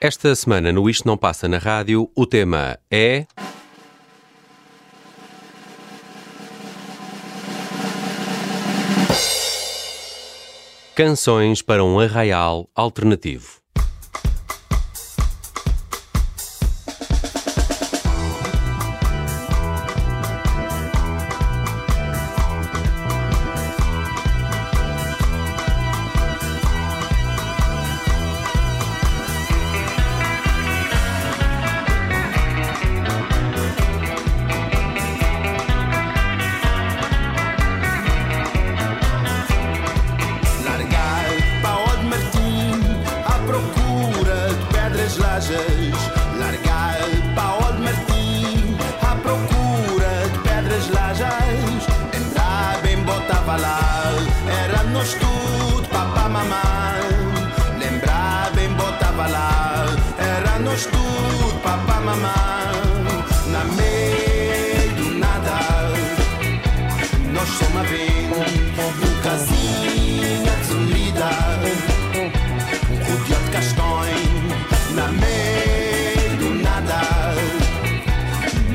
Esta semana no Isto Não Passa na Rádio, o tema é. Canções para um arraial alternativo.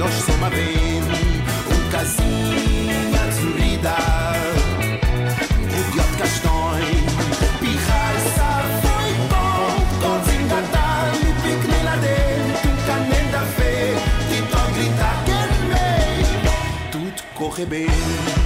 nós só uma vez casinha sorrida o de Castões corre bem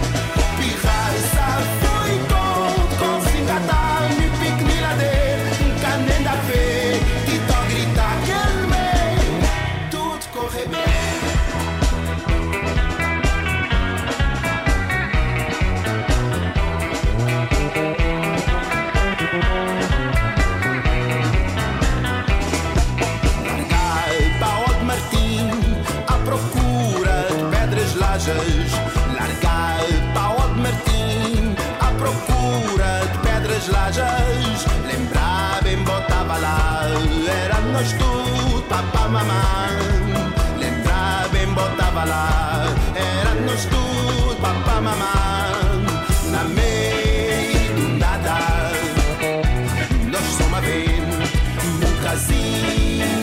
see.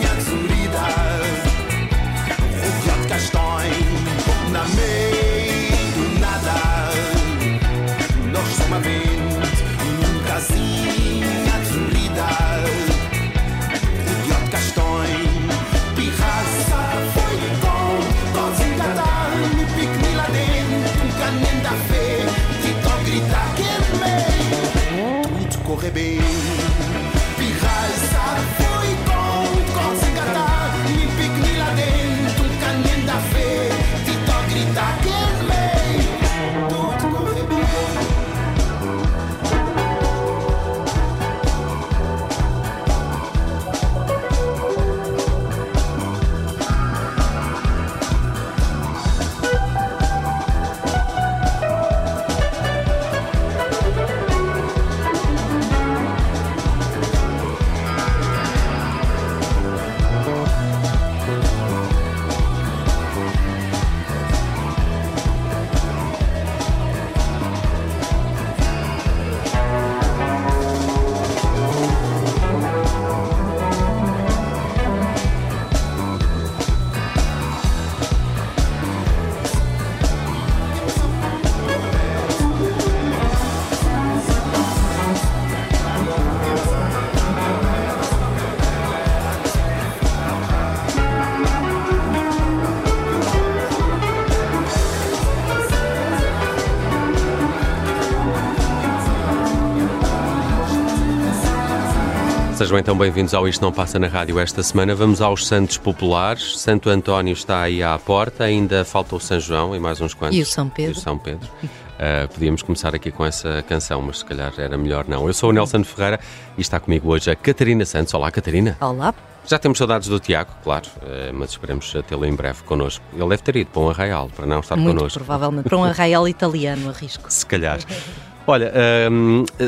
Sejam então bem-vindos ao Isto Não Passa na Rádio esta semana. Vamos aos Santos Populares. Santo António está aí à porta, ainda falta o São João e mais uns quantos. E o São Pedro. E o São Pedro. Uh, podíamos começar aqui com essa canção, mas se calhar era melhor não. Eu sou o Nelson Ferreira e está comigo hoje a Catarina Santos. Olá, Catarina. Olá. Já temos saudades do Tiago, claro, uh, mas esperemos tê-lo em breve connosco. Ele deve ter ido para um arraial, para não estar Muito connosco. provavelmente, para um arraial italiano, arrisco. Se calhar. Olha,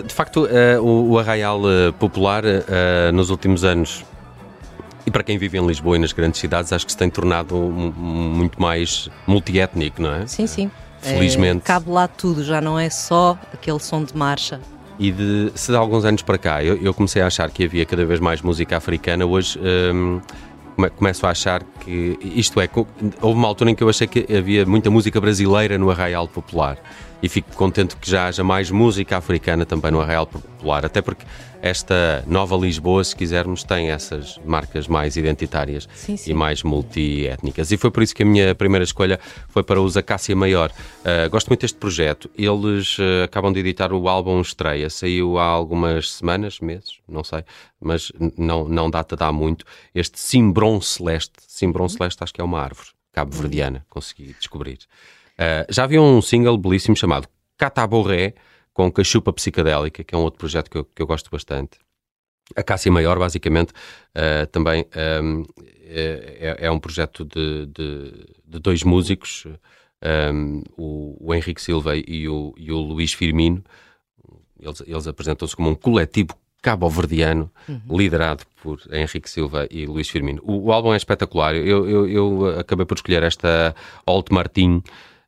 de facto, o Arraial Popular nos últimos anos E para quem vive em Lisboa e nas grandes cidades, acho que se tem tornado muito mais multiétnico, não é? Sim, sim. Felizmente. É, cabe lá tudo, já não é só aquele som de marcha. E de, se de alguns anos para cá eu, eu comecei a achar que havia cada vez mais música africana, hoje hum, começo a achar que, isto é, houve uma altura em que eu achei que havia muita música brasileira no Arraial Popular e fico contente que já haja mais música africana também no Arraial Popular, até porque esta nova Lisboa, se quisermos, tem essas marcas mais identitárias sim, sim. e mais multiétnicas. E foi por isso que a minha primeira escolha foi para os Acácia Maior. Uh, gosto muito deste projeto. Eles uh, acabam de editar o álbum Estreia, saiu há algumas semanas, meses, não sei, mas não, não data de há muito. Este Simbron Celeste, Simbron Celeste acho que é uma árvore cabo-verdiana, consegui descobrir. Uh, já havia um single belíssimo chamado Cataborré, com Cachupa Psicadélica, que é um outro projeto que eu, que eu gosto bastante. A Cássia Maior, basicamente, uh, também um, é, é, um projeto de, de, de dois músicos, um, o, o, Henrique Silva e o, e o Luís Firmino. Eles, eles apresentam-se como um coletivo cabo-verdiano, uhum. liderado por Henrique Silva e Luís Firmino. O, o álbum é espetacular. Eu, eu, eu, acabei por escolher esta Alt Martin,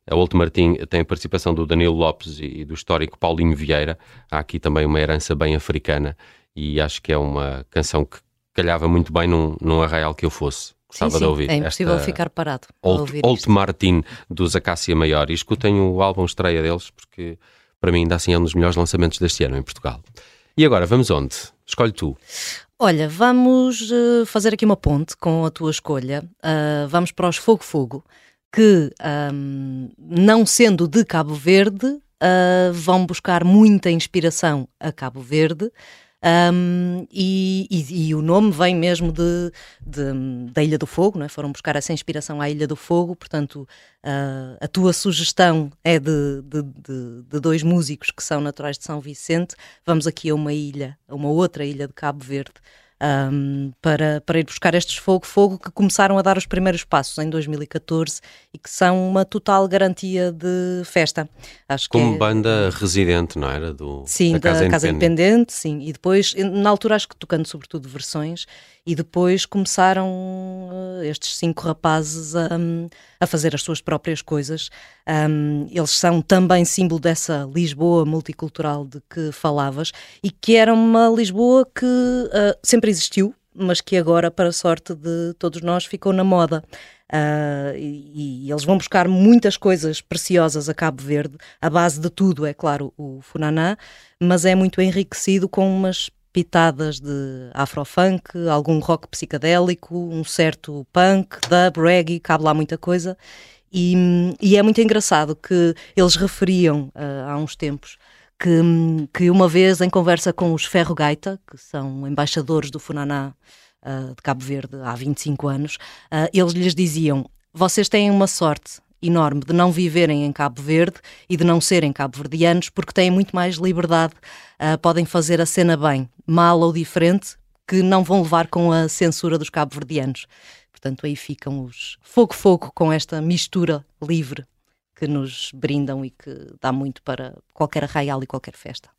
a Old Martin tem a participação do Danilo Lopes e do histórico Paulinho Vieira. Há aqui também uma herança bem africana e acho que é uma canção que calhava muito bem num, num arraial que eu fosse. Gostava sim, sim. de ouvir. É impossível ficar parado. Old, Old Martin dos Acácia Maior. E escutem o álbum estreia deles porque para mim ainda assim é um dos melhores lançamentos deste ano em Portugal. E agora, vamos onde? Escolhe tu. Olha, vamos uh, fazer aqui uma ponte com a tua escolha. Uh, vamos para os Fogo Fogo que, um, não sendo de Cabo Verde, uh, vão buscar muita inspiração a Cabo Verde. Um, e, e, e, o nome vem mesmo de, de, da Ilha do Fogo, não é? foram buscar essa inspiração à Ilha do Fogo, portanto, uh, a tua sugestão é de, de, de, dois músicos que são naturais de São Vicente. Vamos aqui a uma ilha, a uma outra ilha de Cabo Verde, um, para, para ir buscar estes Fogo Fogo que começaram a dar os primeiros passos em 2014 e que são uma total garantia de festa. Acho Como é... banda residente, não era? Do, sim, da, Casa, da Casa Independente. Independente. sim. E depois, na altura, acho que tocando sobretudo versões, e depois começaram uh, estes cinco rapazes a, a, fazer as suas próprias coisas. Um, eles são também símbolo dessa Lisboa multicultural de que falavas e que era uma Lisboa que uh, sempre existiu, mas que agora, para a sorte de todos nós, ficou na moda. Uh, e, e, eles vão buscar muitas coisas preciosas a Cabo Verde. A base de tudo é, claro, o Funaná, mas é muito enriquecido com umas pitadas de afrofunk, algum rock psicadélico, um certo punk, dub, reggae, cabe lá muita coisa. E, e é muito engraçado que eles referiam uh, há uns tempos que, que uma vez em conversa com os Ferro Gaita, que são embaixadores do Funaná uh, de Cabo Verde há 25 anos, uh, eles lhes diziam: vocês têm uma sorte enorme de não viverem em Cabo Verde e de não serem cabo-verdianos, porque têm muito mais liberdade, uh, podem fazer a cena bem, mal ou diferente, que não vão levar com a censura dos cabo-verdianos. Portanto, aí ficam os fogo-fogo com esta mistura livre que nos brindam e que dá muito para qualquer arraial e qualquer festa.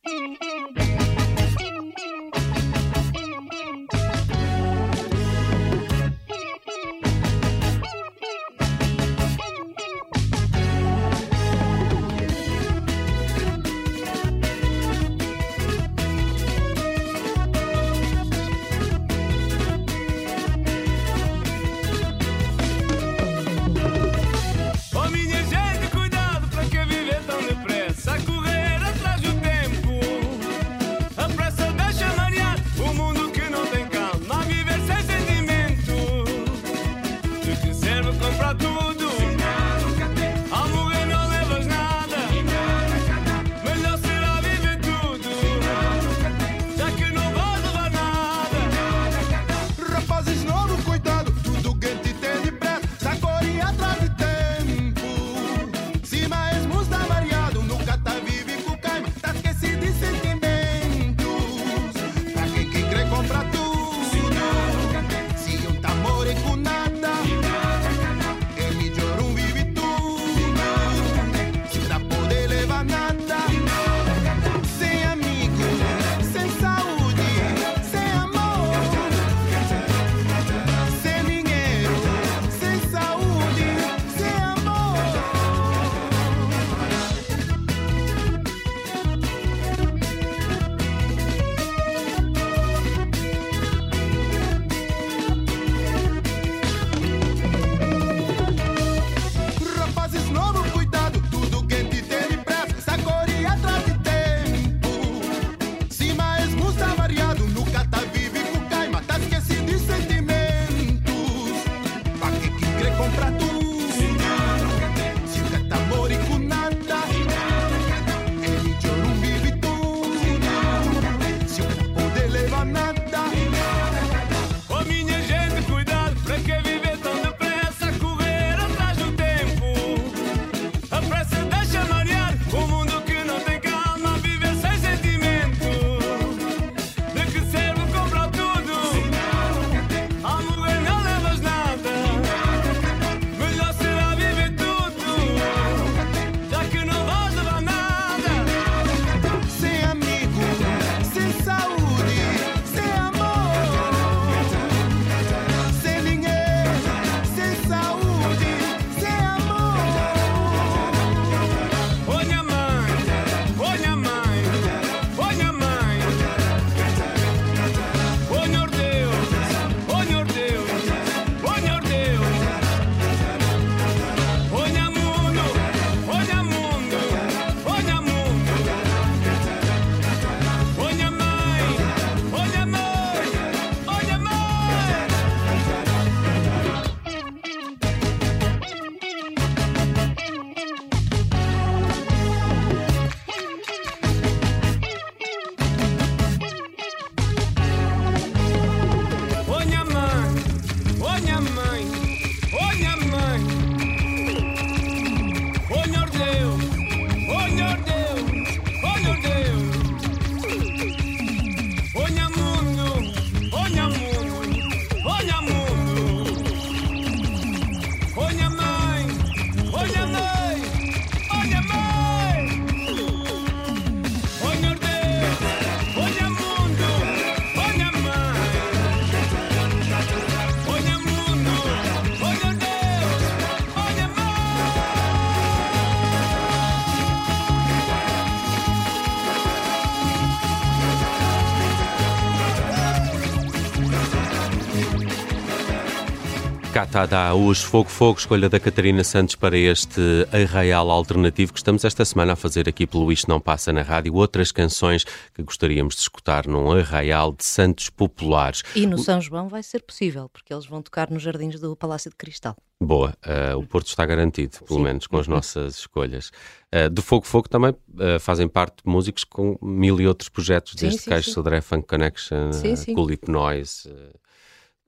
Catada, os Fogo Fogo, escolha da Catarina Santos para este arraial alternativo que estamos esta semana a fazer aqui pelo Isto Não Passa na Rádio. Outras canções que gostaríamos de escutar num arraial de santos populares. E no São João vai ser possível, porque eles vão tocar nos jardins do Palácio de Cristal. Boa, uh, o Porto está garantido, pelo Sim. menos com as nossas escolhas. Uh, do Fogo Fogo também uh, fazem parte músicos com mil e outros projetos, sim, desde Caixo Sodré Funk Connection, sim, Culip Noise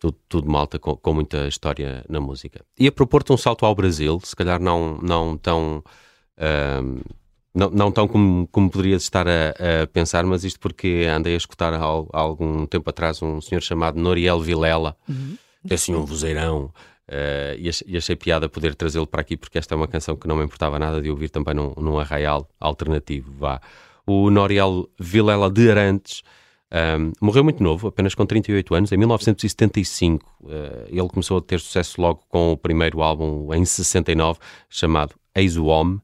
tudo, tudo malta com, com, muita história na música. Ia propor-te um salto ao Brasil, se calhar não, não tão. Uh, não, não tão como, como poderias estar a, a, pensar, mas isto porque andei a escutar há, há, algum tempo atrás um senhor chamado Noriel Vilela, uhum. que é assim um vozeirão, uh, e, achei, e, achei, piada poder trazê-lo para aqui, porque esta é uma canção que não me importava nada de ouvir também num, num arraial alternativo. Vá. O Noriel Vilela de Arantes um, morreu muito novo, apenas com 38 anos, em 1975. Uh, ah, ele começou a ter sucesso logo com o primeiro álbum, em 69, chamado Eis o Homem.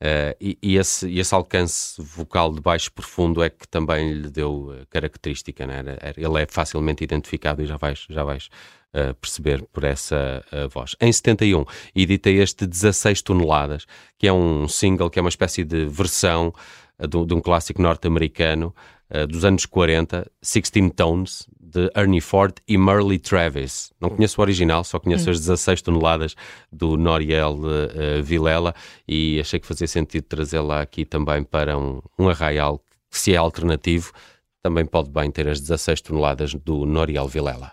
Uh, e, e, esse, esse, alcance vocal de baixo profundo é que também lhe deu característica, né? ele é facilmente identificado e já vais, já vais uh, perceber por essa uh, voz. Em 71 edita este 16 toneladas, que é um single, que é uma espécie de versão de, de um clássico norte-americano uh, dos anos 40, Sixteen Tones, de Ernie Ford e Merle Travis. Não conheço o original, só conheço hum. as 16 toneladas do Noriel uh, Vilela e achei que fazia sentido trazê-la aqui também para um, um arraial que, se é alternativo, também pode bem ter as 16 toneladas do Noriel Vilela.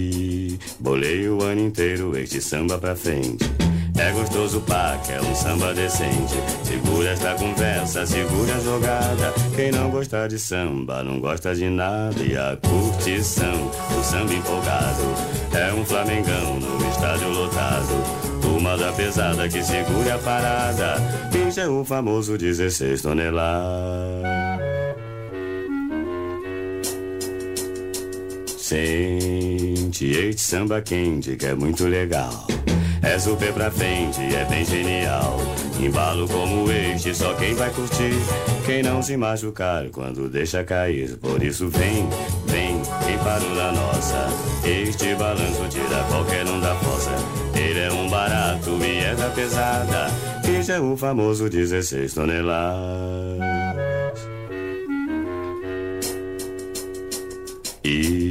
bolei o ano inteiro este samba pra frente. É gostoso pá, que é um samba decente. Segura esta conversa, segura a jogada. Quem não gosta de samba, não gosta de nada. E a curtição, o samba empolgado. É um flamengão no estádio lotado. Turma da pesada que segura a parada. Este é o famoso 16 toneladas. Sente este samba quente que é muito legal. É super pra frente, é bem genial. Embalo como este, só quem vai curtir. Quem não se machucar quando deixa cair. Por isso vem, vem, quem parou na nossa. Este balanço tira qualquer um da fossa. Ele é um barato e é da pesada. Este é o famoso 16 toneladas. E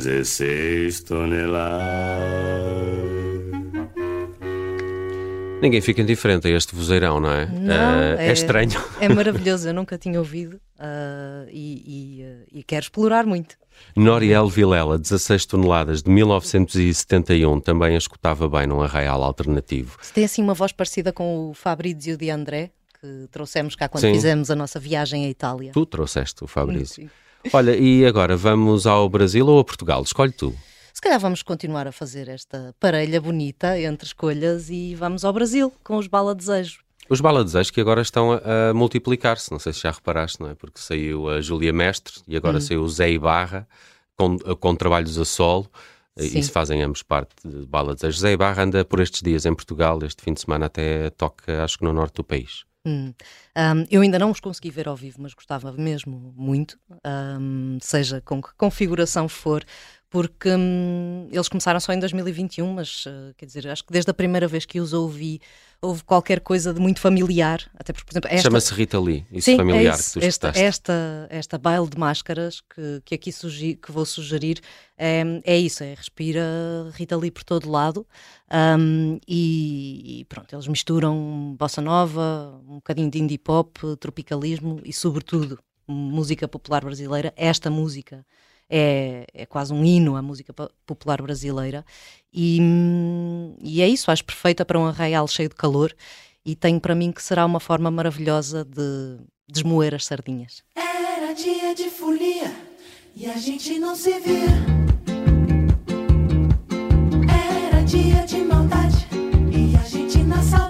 16 toneladas. Ninguém fica indiferente a este vozeirão, não é? Não, uh, é, é, estranho. É maravilhoso, eu nunca tinha ouvido uh, e, e, uh, e, quero explorar muito. Noriel Vilela, 16 toneladas, de 1971, também a escutava bem num arraial alternativo. Você tem assim uma voz parecida com o Fabrizio de André, que trouxemos cá quando Sim. fizemos a nossa viagem à Itália. Tu trouxeste o Fabrizio. Olha, e agora vamos ao Brasil ou a Portugal? Escolhe tu. Se calhar vamos continuar a fazer esta parelha bonita entre escolhas e vamos ao Brasil com os Bala Desejo. Os Bala Desejo que agora estão a, a multiplicar-se, não sei se já reparaste, não é? Porque saiu a Júlia Mestre e agora hum. saiu o Zé Ibarra com, com trabalhos a solo. Sim. Isso fazem ambos parte de Bala Desejo. Zé Ibarra anda por estes dias em Portugal, este fim de semana até toca, acho que no norte do país. Hum. Um, eu ainda não os consegui ver ao vivo, mas gostava mesmo muito, um, seja com que configuração for, porque hum, eles começaram só em 2021, mas uh, quer dizer, acho que desde a primeira vez que os ouvi houve qualquer coisa de muito familiar, até porque, por exemplo, esta... Chama-se Rita Lee, isso Sim, familiar é isso. que tu esta, esta, esta baile de máscaras que, que aqui sugi, que vou sugerir é, é isso, é respira Rita Lee por todo lado um, e, e, pronto, eles misturam bossa nova, um bocadinho de indie pop, tropicalismo e sobretudo música popular brasileira, esta música é, é quase um hino à música popular brasileira. E, e é isso, acho perfeita para um arraial cheio de calor e tenho para mim que será uma forma maravilhosa de desmoer as sardinhas. Era dia de folia e a gente não se via. Era dia de maldade e a gente na saudade.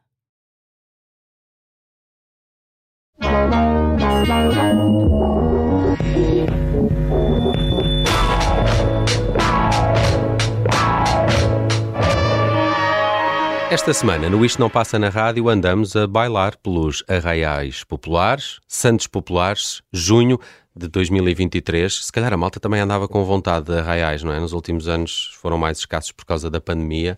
Esta semana, no Isto Não Passa na Rádio, andamos a bailar pelos arraiais populares, Santos Populares, junho de 2023. Se calhar a malta também andava com vontade de arraiais, não é? Nos últimos anos foram mais escassos por causa da pandemia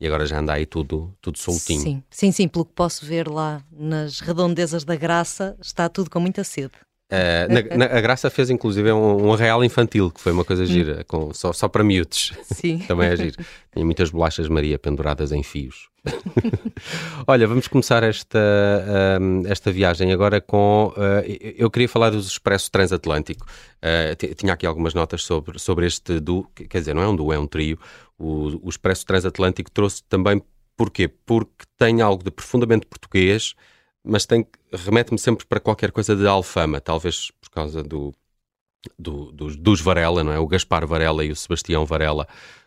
e agora já anda aí tudo, tudo soltinho. Sim, sim, sim, pelo que posso ver lá nas redondezas da graça, está tudo com muita sede. Uh, na- na- a Graça fez inclusive um, um arraial infantil, que foi uma Hum. coisa gira, com, só, só para miúdos. Sim. Também é giro. Tinha muitas bolachas Maria penduradas em fios. Olha, vamos começar esta, ahm, esta viagem agora com. ah, eu queria falar do Expresso Transatlântico. Ti- tinha aqui algumas notas sobre, sobre este duo, que- quer dizer, não é um duo, é um trio. O, o Expresso Transatlântico trouxe também. Porquê? Porque tem algo de profundamente português, mas tem, remete-me sempre para qualquer coisa de Alfama, talvez por causa do, do- dos, dos Varela, não é? O Gaspar Varela e o Sebastião Varela,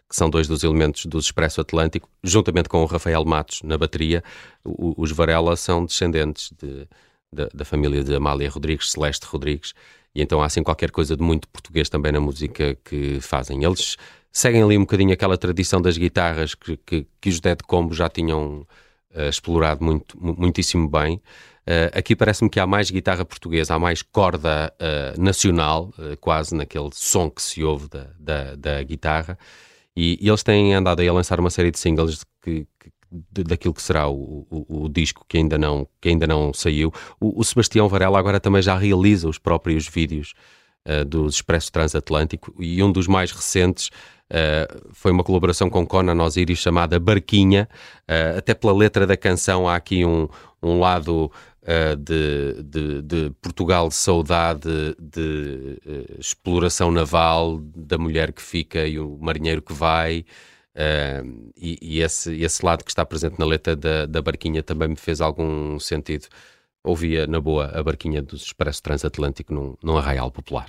que são dois dos elementos do Expresso Atlântico, juntamente com o Rafael Matos na bateria. O- os Varela são descendentes de- da- da família de Amália Rodrigues, Celeste Rodrigues, e então há assim qualquer coisa de muito português também na música que fazem. Eles seguem ali um bocadinho aquela tradição das guitarras que, que, que os Dead Combo já tinham eh, explorado muito, mu- muitíssimo bem. Eh, aqui parece-me que há mais guitarra portuguesa, há mais corda eh, nacional, quase naquele som que se ouve da, da, da guitarra. E, e eles têm andado aí a lançar uma série de singles que, daquilo que será o, o- o disco que ainda não, que ainda não saiu. O, o Sebastião Varela agora também já realiza os próprios vídeos eh, do Expresso Transatlântico e um dos mais recentes eh, foi uma colaboração com Conan Osiris chamada Barquinha. Eh, até pela letra da canção há aqui um, um lado eh, de, de- de Portugal de saudade, de exploração naval, da mulher que fica e o marinheiro que vai. e e esse, esse lado que está presente na letra da, da Barquinha também me fez algum sentido. Ouvia na boa a Barquinha do Expresso Transatlântico num, num arraial popular.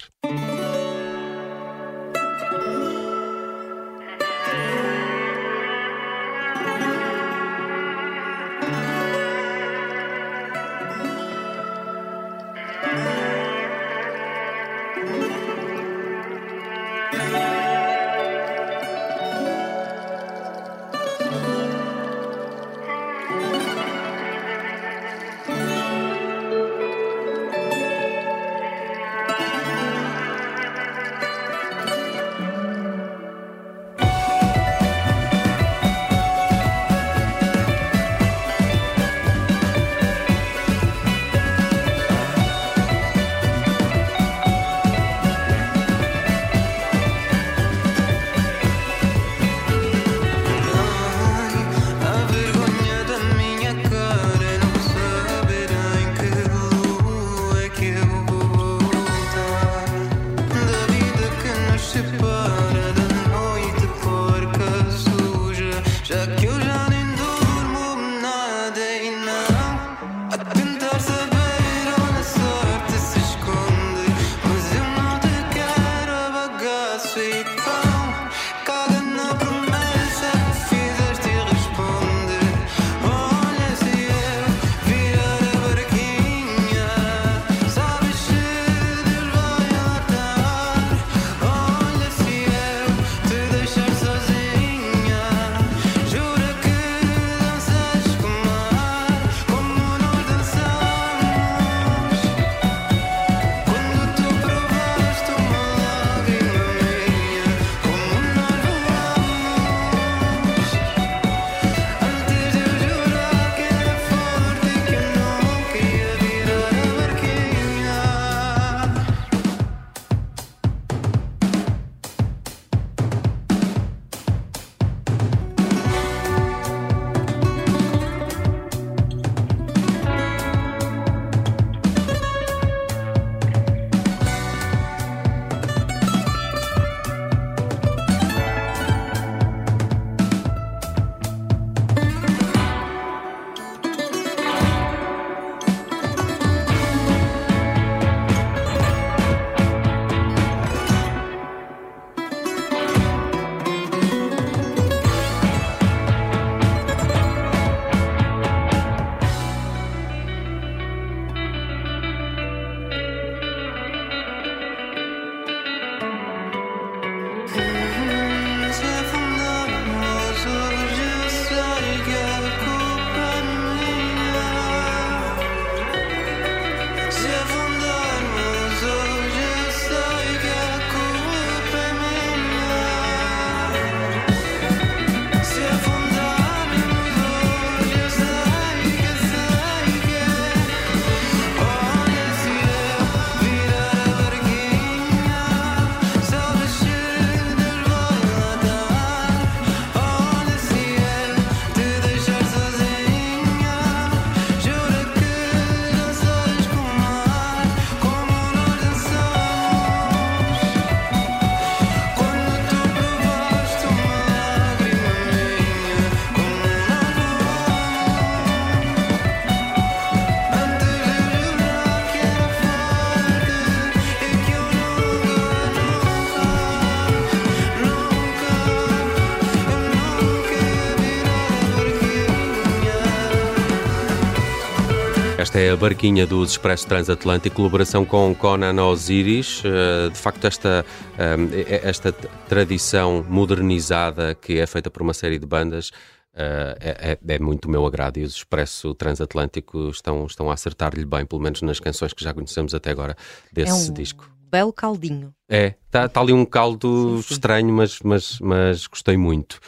Esta é a barquinha dos Expresso Transatlântico, colaboração com Conan Osiris. Eh, De facto, esta, eh, esta tradição modernizada que é feita por uma série de bandas eh, é, é- é muito meu agrado e os Expresso Transatlântico estão, estão a acertar-lhe bem, pelo menos nas canções que já conhecemos até agora desse é um disco. belo caldinho. É, está tá ali um caldo Sim, sim. estranho, mas, mas, mas gostei muito.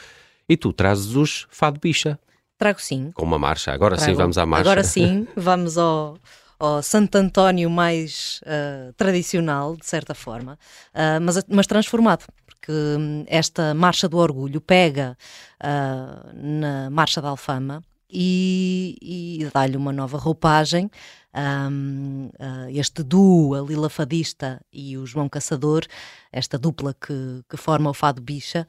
E tu trazes os Fado Bicha, Trago sim. com uma marcha. Agora sim, Trago. vamos à marcha. Agora sim, vamos ao, ao Santo António mais ah, tradicional, de certa forma, ah, mas, mas transformado, porque hum, esta Marcha do Orgulho pega ah, na Marcha da Alfama e, e dá-lhe uma nova roupagem. Ah, este duo, a Lila Fadista e o João Caçador, esta dupla que, que forma o Fado Bicha,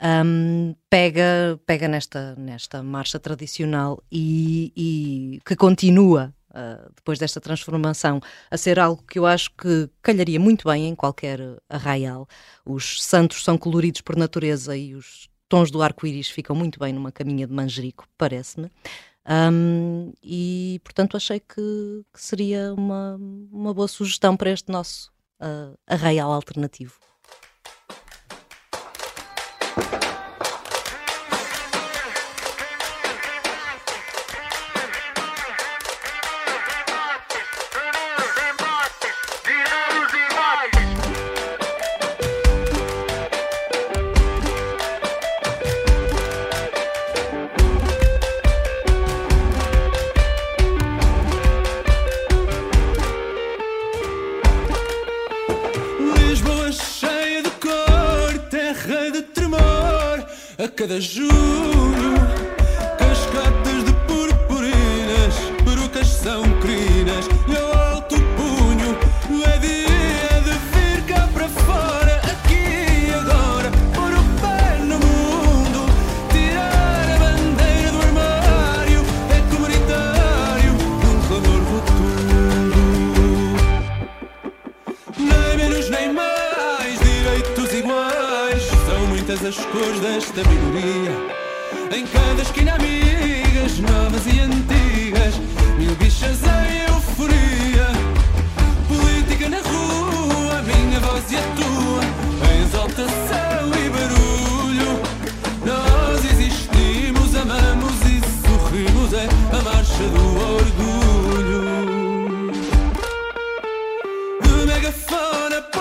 ahm, pega, pega nesta, nesta marcha tradicional e, e que continua. ah, depois desta transformação, a ser algo que eu acho que calharia muito bem em qualquer arraial. Os santos são coloridos por natureza e os tons do arco-íris ficam muito bem numa caminha de manjerico, parece-me. Ahm, e, portanto, achei que, que seria uma, uma boa sugestão para este nosso ah, arraial alternativo. De megafone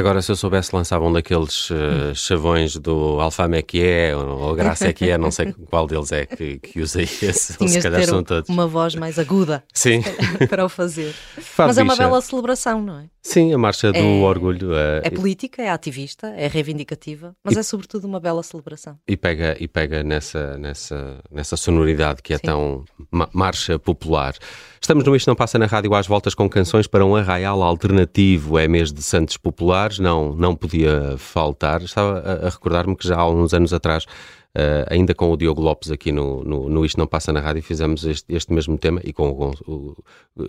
Agora, se eu soubesse, lançava um daqueles eh, chavões do Alfama é que é, ou Graça é que é, não sei qual deles é que, que usa esse, se Tinhas de calhar ter são todos. uma voz mais aguda Sim, para o fazer. Mas é uma bela celebração, não é? Sim, a marcha do É- orgulho eh, É política, é ativista, é reivindicativa, mas é sobretudo uma bela celebração. e pega, e pega nessa, nessa, nessa sonoridade que é Sim. tão ma- marcha popular. Estamos no Isto Não Passa na Rádio às voltas com canções para um arraial alternativo. É mês de Santos Populares, não, não podia faltar. Estava a, a recordar-me que já há uns anos atrás, eh, ainda com o Diogo Lopes aqui no, no, no Isto Não Passa na Rádio, fizemos este, este mesmo tema e com, o, o-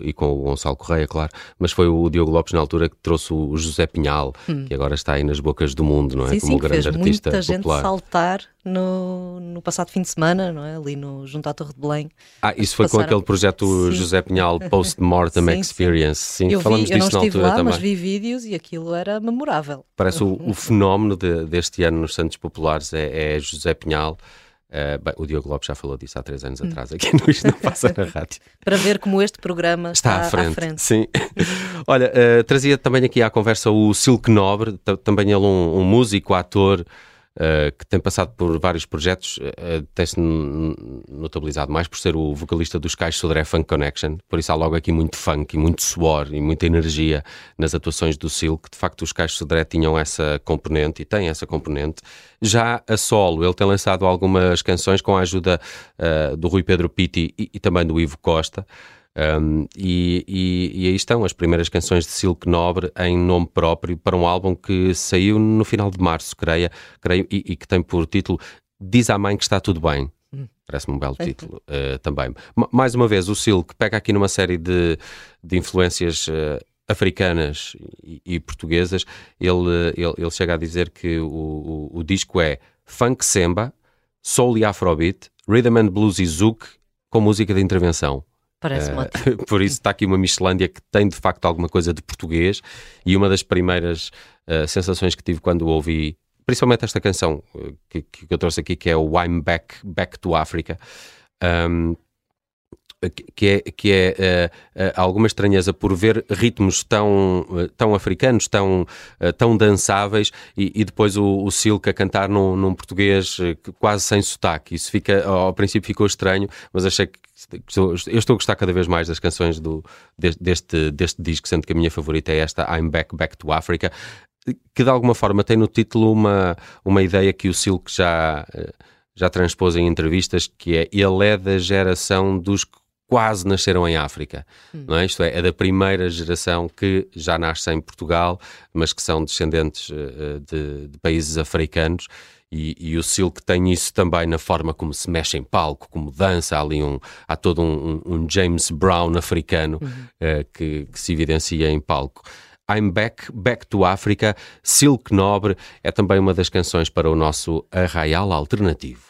e com o Gonçalo Correia, claro. Mas foi o Diogo Lopes na altura que trouxe o José Pinhal, que agora está aí nas bocas do mundo, não é? Hum. sim, Como sim, um grande fez artista muita gente popular. saltar no, no passado fim de semana, não é? Ali no, junto à Torre de Belém. Ah, isso foi com Passaram- aquele projeto Sim. José Pinhal Post-Mortem sim. Experience. Sim, eu falamos vi, eu não disso na altura lá, também. mas vi vídeos e aquilo era memorável. Parece o, o fenómeno de- deste ano nos Santos Populares é, é José Pinhal. Eh, bem, o Diogo Lopes já falou disso há três anos Hum. atrás, aqui no Isto Não Passa na Rádio. Para ver como este programa Está está, à frente. Sim. Olha, eh, trazia também aqui à conversa o Silk Nobre, também ele um, um músico, ator, eh, que tem passado por vários projetos, eh, tem-se notabilizado mais por ser o vocalista dos Caixos Sodré Funk Connection, por isso há logo aqui muito funk e muito suor e muita energia nas atuações do Silk. De facto, os Caixos Sodré tinham essa componente e têm essa componente. Já a solo, ele tem lançado algumas canções com a ajuda eh, do Rui Pedro Pitti e, e também do Ivo Costa. Um, e, e- e aí estão as primeiras canções de Silk Nobre em nome próprio para um álbum que saiu no final de março, creio, creio e, e que tem por título Diz à Mãe que está tudo bem. Parece-me um belo título uh, também. Ma- mais uma vez, o Silk pega aqui numa série de, de influências uh, africanas e, e portuguesas. Ele, uh, ele, ele chega a dizer que o, o, o disco é funk semba, soul e afrobeat, rhythm and blues e zouk com música de intervenção. Parece ótimo. por isso está aqui uma Michelândia que tem de facto alguma coisa de português e uma das primeiras eh, sensações que tive quando ouvi, principalmente esta canção eh, que, que eu trouxe aqui, que é o I'm Back, Back to Africa. um, que- é, que é eh, alguma estranheza por ver ritmos tão, eh, tão africanos, tão, eh, tão dançáveis e, e depois o, o Silk a cantar num, num português quase sem sotaque. Isso fica, ao princípio ficou estranho, mas achei que eu estou a gostar cada vez mais das canções do, deste, deste, disco, sendo que a minha favorita é esta I'm Back, Back to Africa, que de alguma forma tem no título uma, uma ideia que o Silk já, já transpôs em entrevistas, que é ele é da geração dos que quase nasceram em África, não é? Isto é, é da primeira geração que já nasce em Portugal, mas que são descendentes eh, de, de países africanos e, e o Silk tem isso também na forma como se mexe em palco, como dança, há ali um, há todo um, um- James Brown africano eh, que, que se evidencia em palco. I'm Back, Back to Africa, Silk Nobre é também uma das canções para o nosso Arraial Alternativo.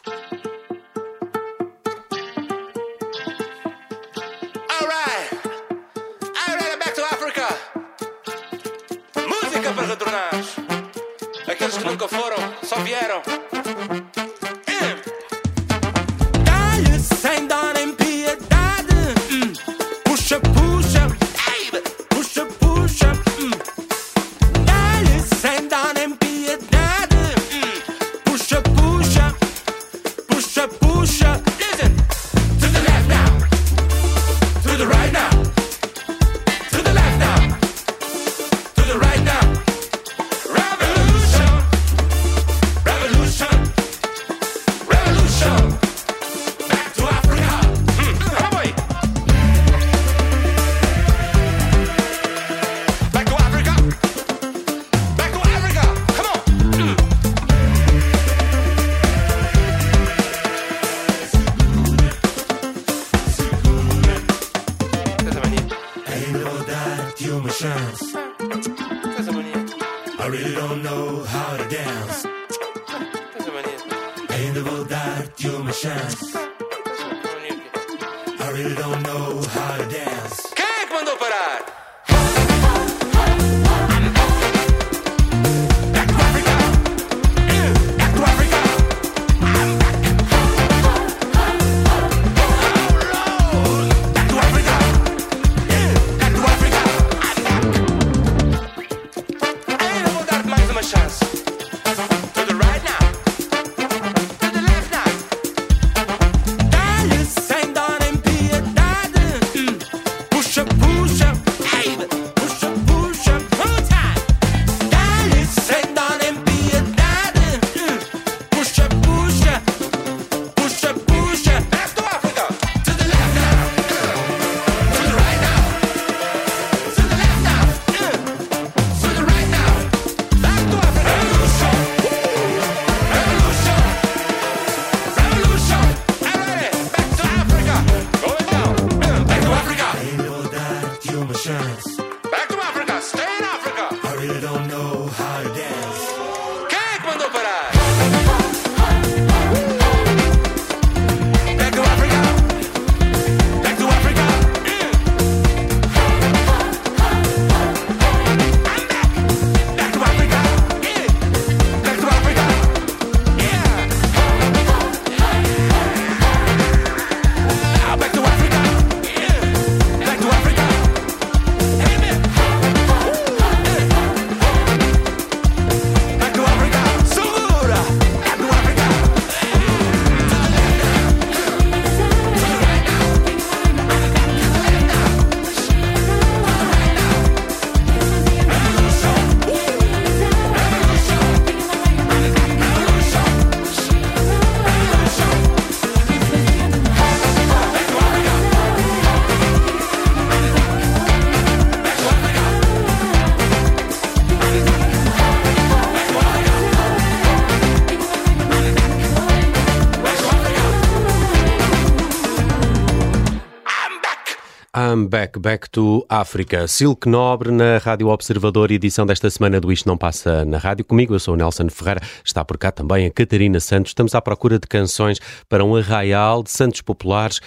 África. Silk Nobre na Rádio Observador, edição desta semana do Isto Não Passa na Rádio. Comigo, eu sou o Nelson Ferreira, está por cá também a Catarina Santos. Estamos à procura de canções para um arraial de santos populares,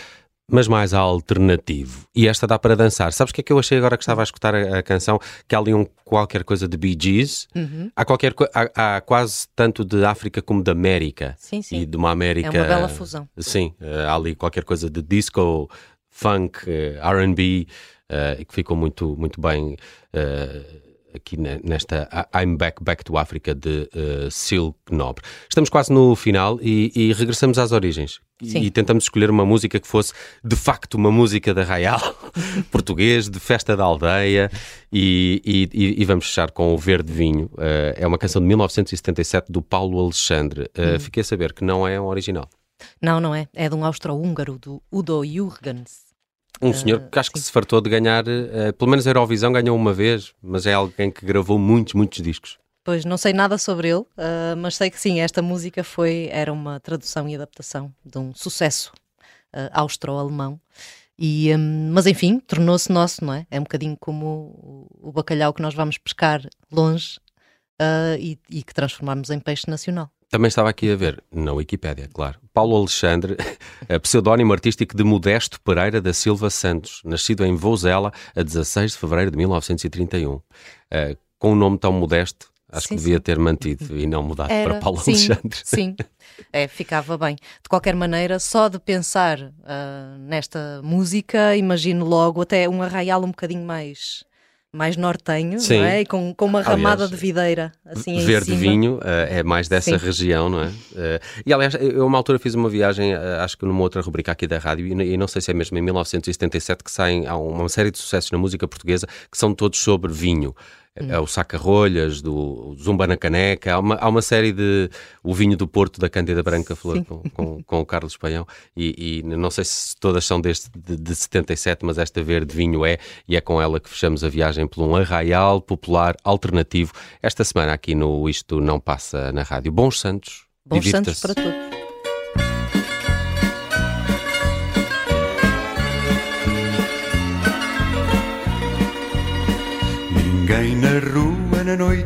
mas mais alternativo. E esta dá para dançar. Sabes o que é que eu achei agora que estava a escutar a, a canção? Que há ali um qualquer coisa de Bee Gees. Há, qualquer, há, há quase tanto de África como de América. Sim, sim. E de uma América... É uma bela fusão. Sim, eh, há ali qualquer coisa de disco, funk, eh, R&B, eh, que ficou muito, muito bem eh, aqui ne- nesta I'm Back, Back to Africa de eh, Silk Nobre. Estamos quase no final e, e regressamos às origens. E- Sim. E tentamos escolher uma música que fosse de facto uma música da Arraial, português, de festa da aldeia, e, e- e- e vamos fechar com o Verde Vinho. Eh, é uma canção de 1977 do Paulo Alexandre. Eh, Fiquei a saber que não é um original. Não, não é. É de um austro-húngaro, do Udo Jürgens. Um senhor que acho que se fartou de ganhar, eh, pelo menos a Eurovisão ganhou uma vez, mas é alguém que gravou muitos, muitos discos. Pois não sei nada sobre ele, ah, mas sei que sim, esta música foi, era uma tradução e adaptação de um sucesso ah, austro-alemão. E, hum, mas enfim, tornou-se nosso, não é? É um bocadinho como o, bacalhau que nós vamos pescar longe ah, e, e que transformamos em peixe nacional. Também estava aqui a ver, na Wikipédia, claro. Paulo Alexandre, eh, pseudónimo artístico de Modesto Pereira da Silva Santos, nascido em Vouzela a 16 de fevereiro de 1931. Eh, com um nome tão modesto, acho que Sim, devia sim. ter mantido e não mudado para Paulo sim, Alexandre. Sim, é, ficava bem. De qualquer maneira, só de pensar ah, nesta música, imagino logo até um arraial um bocadinho mais, mais nortenho, Sim. não é? E com, com uma ramada Aliás, de videira assim Verde vinho eh, é mais dessa Sim. região, não é? Eh, e aliás, eu uma altura fiz uma viagem, eh, acho que numa outra rubrica aqui da rádio, e, e não sei se é mesmo em 1977 que saem há uma série de sucessos na música portuguesa que são todos sobre vinho. Hum. O Saca-Rolhas, do Zumba na Caneca, há uma, há uma série de. O vinho do Porto, da Cândida Branca Flor, com, com, com o Carlos Paião, e, e não sei se todas são deste de, de 77, mas esta verde vinho é, e é com ela que fechamos a viagem por um arraial popular alternativo, esta semana aqui no Isto Não Passa na Rádio. Bons Santos, Bons santos para todos.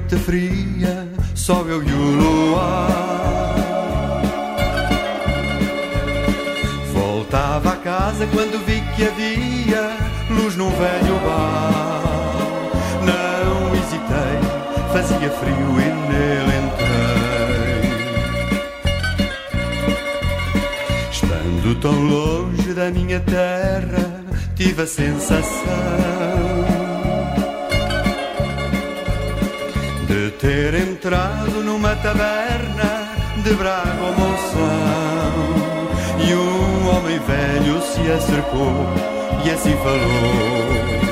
Noite fria, só eu e o luar. Voltava a casa quando vi que havia luz num velho bar. Não hesitei, fazia frio e nele entrei. Estando tão longe da minha terra, tive a sensação de ter entrado numa taberna de Braga ou e um homem velho se acercou e assim falou.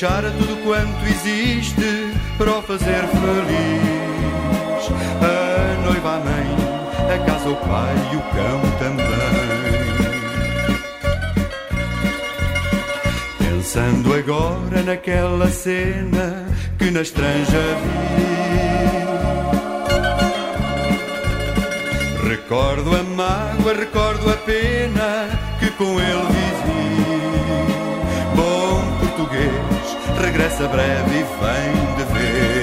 Deixara tudo quanto existe para o fazer feliz. A noiva, a mãe, a casa, o pai e o cão também. Pensando agora naquela cena que na estranja vi. Recordo a mágoa, recordo a pena que com ele vivi. Regressa breve e vem de ver.